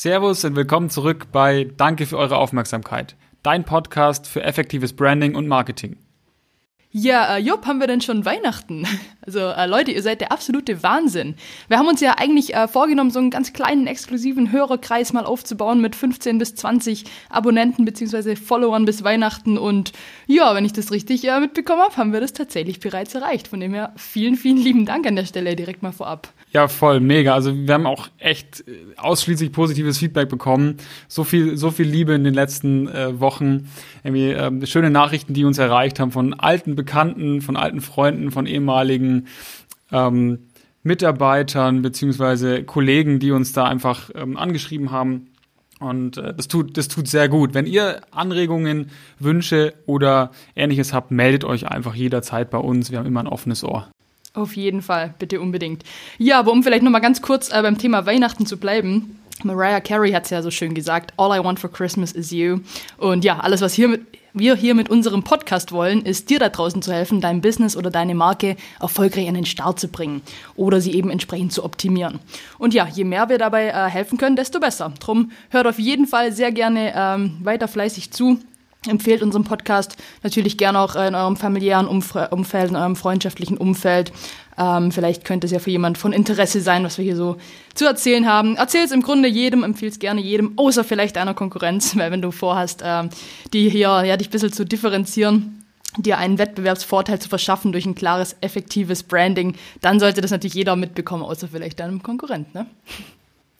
Servus und willkommen zurück bei Danke für eure Aufmerksamkeit, dein Podcast für effektives Branding und Marketing. Ja, äh, Jupp, haben wir denn schon Weihnachten? Also äh, Leute, ihr seid der absolute Wahnsinn. Wir haben uns ja eigentlich äh, vorgenommen, so einen ganz kleinen exklusiven Hörerkreis mal aufzubauen mit 15 bis 20 Abonnenten bzw. Followern bis Weihnachten. Und ja, wenn ich das richtig äh, mitbekommen habe, haben wir das tatsächlich bereits erreicht. Von dem her vielen, vielen lieben Dank an der Stelle direkt mal vorab. Ja, voll, mega. Also wir haben auch echt äh, ausschließlich positives Feedback bekommen. So viel, so viel Liebe in den letzten äh, Wochen. Irgendwie äh, schöne Nachrichten, die uns erreicht haben von alten Bekannten, von alten Freunden, von ehemaligen ähm, Mitarbeitern beziehungsweise Kollegen, die uns da einfach ähm, angeschrieben haben. Und äh, das tut, das tut sehr gut. Wenn ihr Anregungen, Wünsche oder ähnliches habt, meldet euch einfach jederzeit bei uns. Wir haben immer ein offenes Ohr. Auf jeden Fall, bitte unbedingt. Ja, aber um vielleicht nochmal ganz kurz äh, beim Thema Weihnachten zu bleiben. Mariah Carey hat es ja so schön gesagt, All I want for Christmas is you. Und ja, alles, was hier mit, wir hier mit unserem Podcast wollen, ist dir da draußen zu helfen, dein Business oder deine Marke erfolgreich an den Start zu bringen oder sie eben entsprechend zu optimieren. Und ja, je mehr wir dabei äh, helfen können, desto besser. Drum hört auf jeden Fall sehr gerne ähm, weiter fleißig zu empfehlt unseren Podcast natürlich gerne auch in eurem familiären Umfeld, in eurem freundschaftlichen Umfeld. Ähm, vielleicht könnte es ja für jemand von Interesse sein, was wir hier so zu erzählen haben. Erzähl es im Grunde jedem, empfehle es gerne jedem, außer vielleicht einer Konkurrenz, weil wenn du vorhast, ähm, die hier ja, dich ein bisschen zu differenzieren, dir einen Wettbewerbsvorteil zu verschaffen durch ein klares, effektives Branding, dann sollte das natürlich jeder mitbekommen, außer vielleicht deinem Konkurrent. Ne?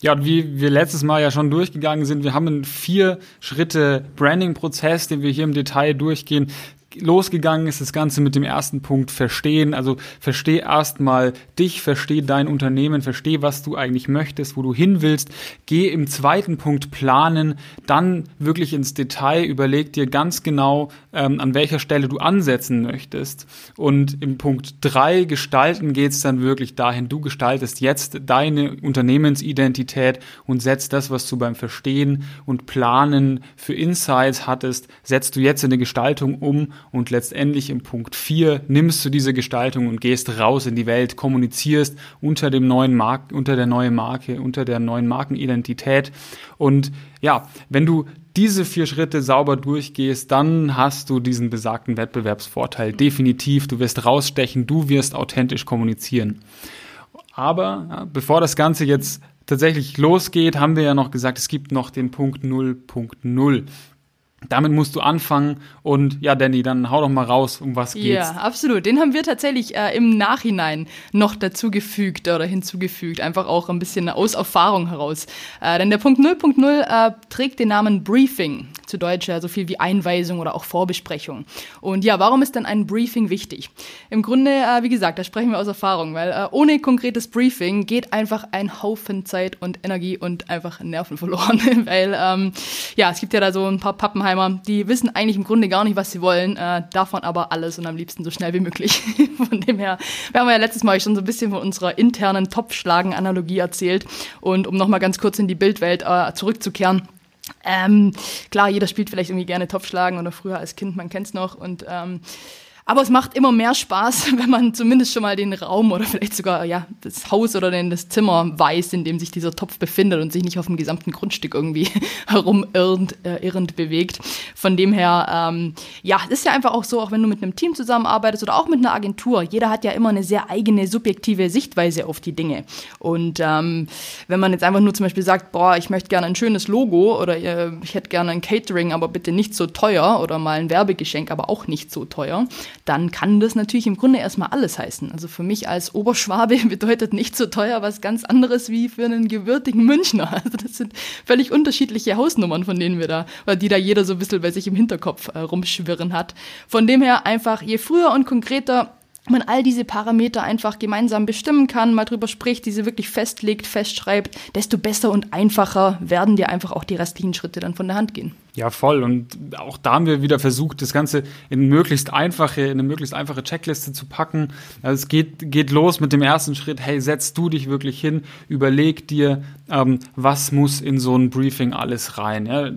Ja, und wie wir letztes Mal ja schon durchgegangen sind, wir haben einen vier Schritte Branding-Prozess, den wir hier im Detail durchgehen losgegangen ist das Ganze mit dem ersten Punkt Verstehen. Also versteh erstmal dich, versteh dein Unternehmen, versteh, was du eigentlich möchtest, wo du hin willst. Geh im zweiten Punkt Planen, dann wirklich ins Detail, überleg dir ganz genau, ähm, an welcher Stelle du ansetzen möchtest. Und im Punkt drei Gestalten geht's dann wirklich dahin, du gestaltest jetzt deine Unternehmensidentität und setzt das, was du beim Verstehen und Planen für Insights hattest, setzt du jetzt in eine Gestaltung um und letztendlich im Punkt 4 nimmst du diese Gestaltung und gehst raus in die Welt, kommunizierst unter dem neuen Mark unter der neuen Marke, unter der neuen Markenidentität und ja, wenn du diese vier Schritte sauber durchgehst, dann hast du diesen besagten Wettbewerbsvorteil definitiv. Du wirst rausstechen, du wirst authentisch kommunizieren. Aber ja, bevor das Ganze jetzt tatsächlich losgeht, haben wir ja noch gesagt, es gibt noch den Punkt 0.0. Damit musst du anfangen und ja, Danny, dann hau doch mal raus, um was geht's. Ja, absolut. Den haben wir tatsächlich äh, im Nachhinein noch dazugefügt oder hinzugefügt, einfach auch ein bisschen aus Erfahrung heraus. Äh, denn der Punkt 0.0 äh, trägt den Namen Briefing, zu Deutsch ja so viel wie Einweisung oder auch Vorbesprechung. Und ja, warum ist denn ein Briefing wichtig? Im Grunde, äh, wie gesagt, da sprechen wir aus Erfahrung, weil äh, ohne konkretes Briefing geht einfach ein Haufen Zeit und Energie und einfach Nerven verloren, weil ähm, ja, es gibt ja da so ein paar Pappenheimer die wissen eigentlich im Grunde gar nicht, was sie wollen, äh, davon aber alles und am liebsten so schnell wie möglich. von dem her, wir haben ja letztes Mal schon so ein bisschen von unserer internen Topfschlagen-Analogie erzählt und um nochmal ganz kurz in die Bildwelt äh, zurückzukehren, ähm, klar, jeder spielt vielleicht irgendwie gerne Topfschlagen oder früher als Kind, man kennt's noch. Und ähm, aber es macht immer mehr Spaß, wenn man zumindest schon mal den Raum oder vielleicht sogar ja das Haus oder das Zimmer weiß, in dem sich dieser Topf befindet und sich nicht auf dem gesamten Grundstück irgendwie herumirrend äh, irrend bewegt. Von dem her, ähm, ja, ist ja einfach auch so, auch wenn du mit einem Team zusammenarbeitest oder auch mit einer Agentur, jeder hat ja immer eine sehr eigene subjektive Sichtweise auf die Dinge. Und ähm, wenn man jetzt einfach nur zum Beispiel sagt, boah, ich möchte gerne ein schönes Logo oder äh, ich hätte gerne ein Catering, aber bitte nicht so teuer oder mal ein Werbegeschenk, aber auch nicht so teuer, dann kann das natürlich im Grunde erstmal alles heißen. Also für mich als Oberschwabe bedeutet nicht so teuer was ganz anderes wie für einen gewürdigen Münchner. Also das sind völlig unterschiedliche Hausnummern, von denen wir da, oder die da jeder so ein bisschen bei sich im Hinterkopf äh, rumschwirren hat. Von dem her einfach, je früher und konkreter man all diese Parameter einfach gemeinsam bestimmen kann, mal drüber spricht, diese wirklich festlegt, festschreibt, desto besser und einfacher werden dir einfach auch die restlichen Schritte dann von der Hand gehen. Ja, voll. Und auch da haben wir wieder versucht, das Ganze in möglichst einfache, in eine möglichst einfache Checkliste zu packen. Also es geht, geht los mit dem ersten Schritt. Hey, setz du dich wirklich hin, überleg dir, ähm, was muss in so ein Briefing alles rein. Ja?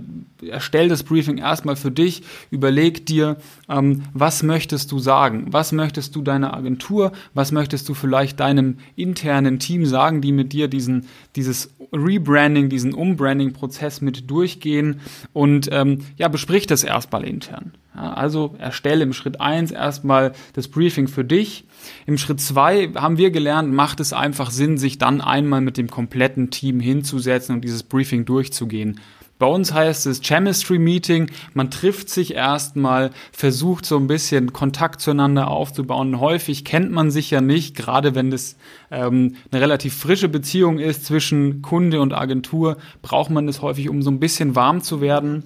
Erstell das Briefing erstmal für dich, überleg dir, ähm, was möchtest du sagen? Was möchtest du deiner Agentur? Was möchtest du vielleicht deinem internen Team sagen, die mit dir diesen, dieses Rebranding, diesen Umbranding-Prozess mit durchgehen? Und ähm, ja, besprich das erstmal intern. Ja, also erstelle im Schritt eins erstmal das Briefing für dich. Im Schritt zwei haben wir gelernt, macht es einfach Sinn, sich dann einmal mit dem kompletten Team hinzusetzen und dieses Briefing durchzugehen. Bei uns heißt es Chemistry Meeting. Man trifft sich erstmal, versucht so ein bisschen Kontakt zueinander aufzubauen. Häufig kennt man sich ja nicht, gerade wenn es ähm, eine relativ frische Beziehung ist zwischen Kunde und Agentur, braucht man es häufig, um so ein bisschen warm zu werden.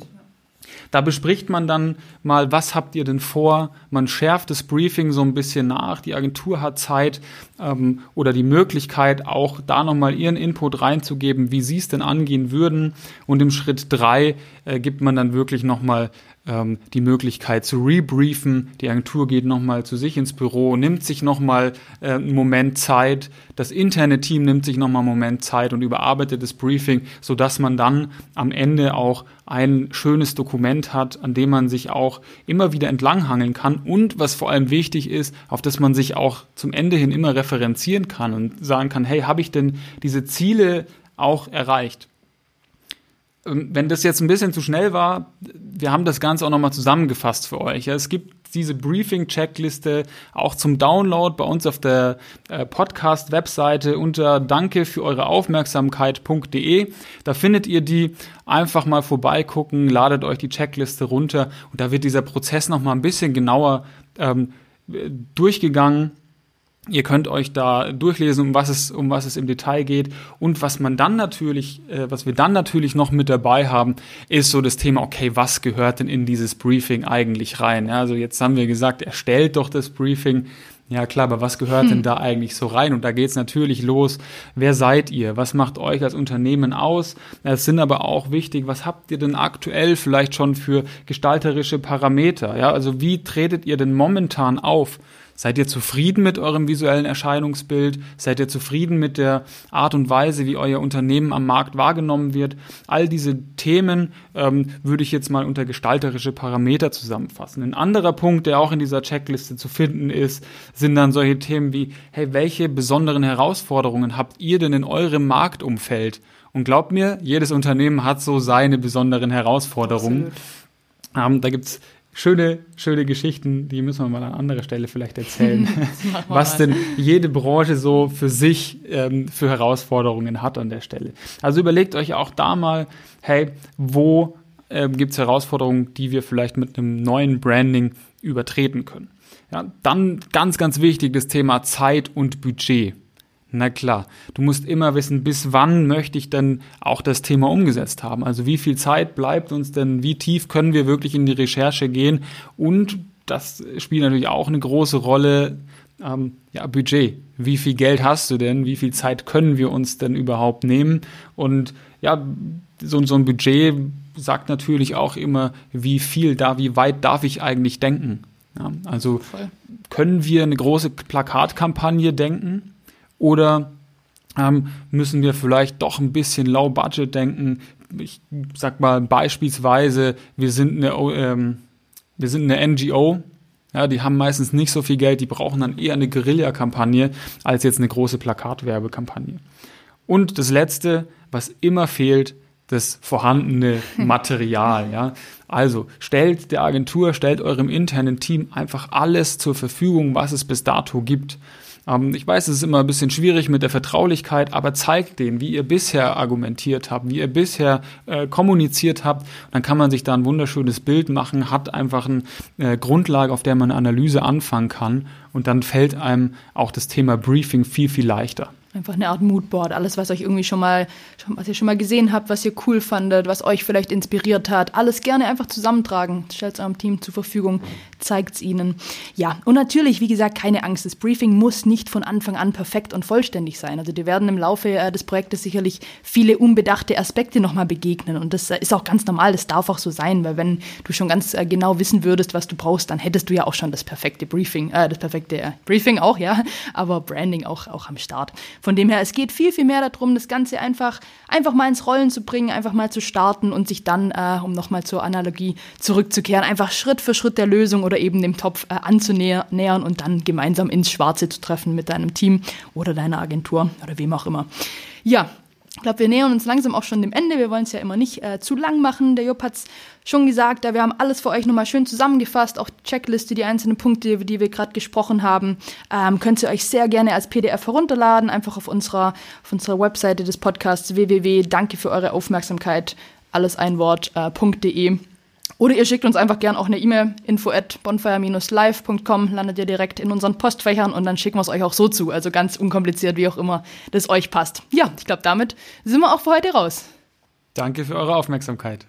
Da bespricht man dann mal, was habt ihr denn vor? Man schärft das Briefing so ein bisschen nach. Die Agentur hat Zeit ähm, oder die Möglichkeit, auch da nochmal ihren Input reinzugeben, wie sie es denn angehen würden. Und im Schritt drei äh, gibt man dann wirklich nochmal ähm, die Möglichkeit zu rebriefen. Die Agentur geht nochmal zu sich ins Büro, nimmt sich nochmal äh, einen Moment Zeit. Das interne Team nimmt sich nochmal einen Moment Zeit und überarbeitet das Briefing, sodass man dann am Ende auch ein schönes Dokument hat, an dem man sich auch immer wieder entlanghangeln kann und was vor allem wichtig ist, auf das man sich auch zum Ende hin immer referenzieren kann und sagen kann, hey, habe ich denn diese Ziele auch erreicht? Ähm, wenn das jetzt ein bisschen zu schnell war, wir haben das Ganze auch nochmal zusammengefasst für euch. Es gibt diese Briefing-Checkliste auch zum Download bei uns auf der äh, Podcast-Webseite unter danke für eure Aufmerksamkeit.de. Da findet ihr die. Einfach mal vorbeigucken, ladet euch die Checkliste runter und da wird dieser Prozess nochmal ein bisschen genauer ähm, durchgegangen Ihr könnt euch da durchlesen, um was es, um was es im Detail geht. Und was man dann natürlich, äh, was wir dann natürlich noch mit dabei haben, ist so das Thema, okay, was gehört denn in dieses Briefing eigentlich rein? Ja, also jetzt haben wir gesagt, erstellt doch das Briefing. Ja klar, aber was gehört hm. denn da eigentlich so rein? Und da geht's natürlich los. Wer seid ihr? Was macht euch als Unternehmen aus? Es sind aber auch wichtig, was habt ihr denn aktuell vielleicht schon für gestalterische Parameter? Ja, also wie tretet ihr denn momentan auf? Seid ihr zufrieden mit eurem visuellen Erscheinungsbild? Seid ihr zufrieden mit der Art und Weise, wie euer Unternehmen am Markt wahrgenommen wird? All diese Themen ähm, würde ich jetzt mal unter gestalterische Parameter zusammenfassen. Ein anderer Punkt, der auch in dieser Checkliste zu finden ist, sind dann solche Themen wie, hey, welche besonderen Herausforderungen habt ihr denn in eurem Marktumfeld? Und glaubt mir, jedes Unternehmen hat so seine besonderen Herausforderungen. Ähm, da gibt's schöne, schöne Geschichten, die müssen wir mal an anderer Stelle vielleicht erzählen, was denn jede Branche so für sich ähm, für Herausforderungen hat an der Stelle. Also überlegt euch auch da mal, hey, wo ähm, gibt es Herausforderungen, die wir vielleicht mit einem neuen Branding übertreten können. Ja, dann ganz, ganz wichtig das Thema Zeit und Budget. Na klar, du musst immer wissen, bis wann möchte ich denn auch das Thema umgesetzt haben. Also wie viel Zeit bleibt uns denn, wie tief können wir wirklich in die Recherche gehen und das spielt natürlich auch eine große Rolle, ähm, ja, Budget. Wie viel Geld hast du denn? Wie viel Zeit können wir uns denn überhaupt nehmen? Und ja, so, so ein Budget sagt natürlich auch immer, wie viel da, wie weit darf ich eigentlich denken? Ja, also Voll. können wir eine große Plakatkampagne denken? Oder ähm, müssen wir vielleicht doch ein bisschen low budget denken? Ich sag mal beispielsweise, wir sind eine, ähm, wir sind eine NGO, ja, die haben meistens nicht so viel Geld, die brauchen dann eher eine Guerilla-Kampagne als jetzt eine große Plakatwerbekampagne. Und das Letzte, was immer fehlt, das vorhandene Material. Ja. Also stellt der Agentur, stellt eurem internen Team einfach alles zur Verfügung, was es bis dato gibt. Ähm, ich weiß, es ist immer ein bisschen schwierig mit der Vertraulichkeit, aber zeigt denen, wie ihr bisher argumentiert habt, wie ihr bisher äh, kommuniziert habt. Dann kann man sich da ein wunderschönes Bild machen, hat einfach eine äh, Grundlage, auf der man eine Analyse anfangen kann. Und dann fällt einem auch das Thema Briefing viel, viel leichter. Einfach eine Art Moodboard, alles, was euch irgendwie schon mal, was ihr schon mal gesehen habt, was ihr cool fandet, was euch vielleicht inspiriert hat, alles gerne einfach zusammentragen. Stellt es eurem Team zur Verfügung, zeigt es ihnen. Ja, und natürlich, wie gesagt, keine Angst. Das Briefing muss nicht von Anfang an perfekt und vollständig sein. Also dir werden im Laufe äh, des Projektes sicherlich viele unbedachte Aspekte nochmal begegnen. Und das äh, ist auch ganz normal, das darf auch so sein, weil wenn du schon ganz äh, genau wissen würdest, was du brauchst, dann hättest du ja auch schon das perfekte Briefing, äh, das perfekte Briefing auch, ja, aber Branding auch, auch am Start. Von dem her, es geht viel, viel mehr darum, das Ganze einfach, einfach mal ins Rollen zu bringen, einfach mal zu starten und sich dann, äh, um nochmal zur Analogie zurückzukehren, einfach Schritt für Schritt der Lösung oder eben dem Topf äh, anzunähern und dann gemeinsam ins Schwarze zu treffen mit deinem Team oder deiner Agentur oder wem auch immer. Ja, ich glaube, wir nähern uns langsam auch schon dem Ende. Wir wollen es ja immer nicht äh, zu lang machen. Der Jupp hat es schon gesagt, wir haben alles für euch nochmal schön zusammengefasst, auch Checkliste, die einzelnen Punkte, über die wir gerade gesprochen haben, ähm, könnt ihr euch sehr gerne als PDF herunterladen, einfach auf unserer, auf unserer Webseite des Podcasts www.danke für eure Aufmerksamkeit, alles ein Wort.de. Äh, oder ihr schickt uns einfach gern auch eine E-Mail, info at bonfire-live.com, landet ihr direkt in unseren Postfächern und dann schicken wir es euch auch so zu. Also ganz unkompliziert, wie auch immer das euch passt. Ja, ich glaube, damit sind wir auch für heute raus. Danke für eure Aufmerksamkeit.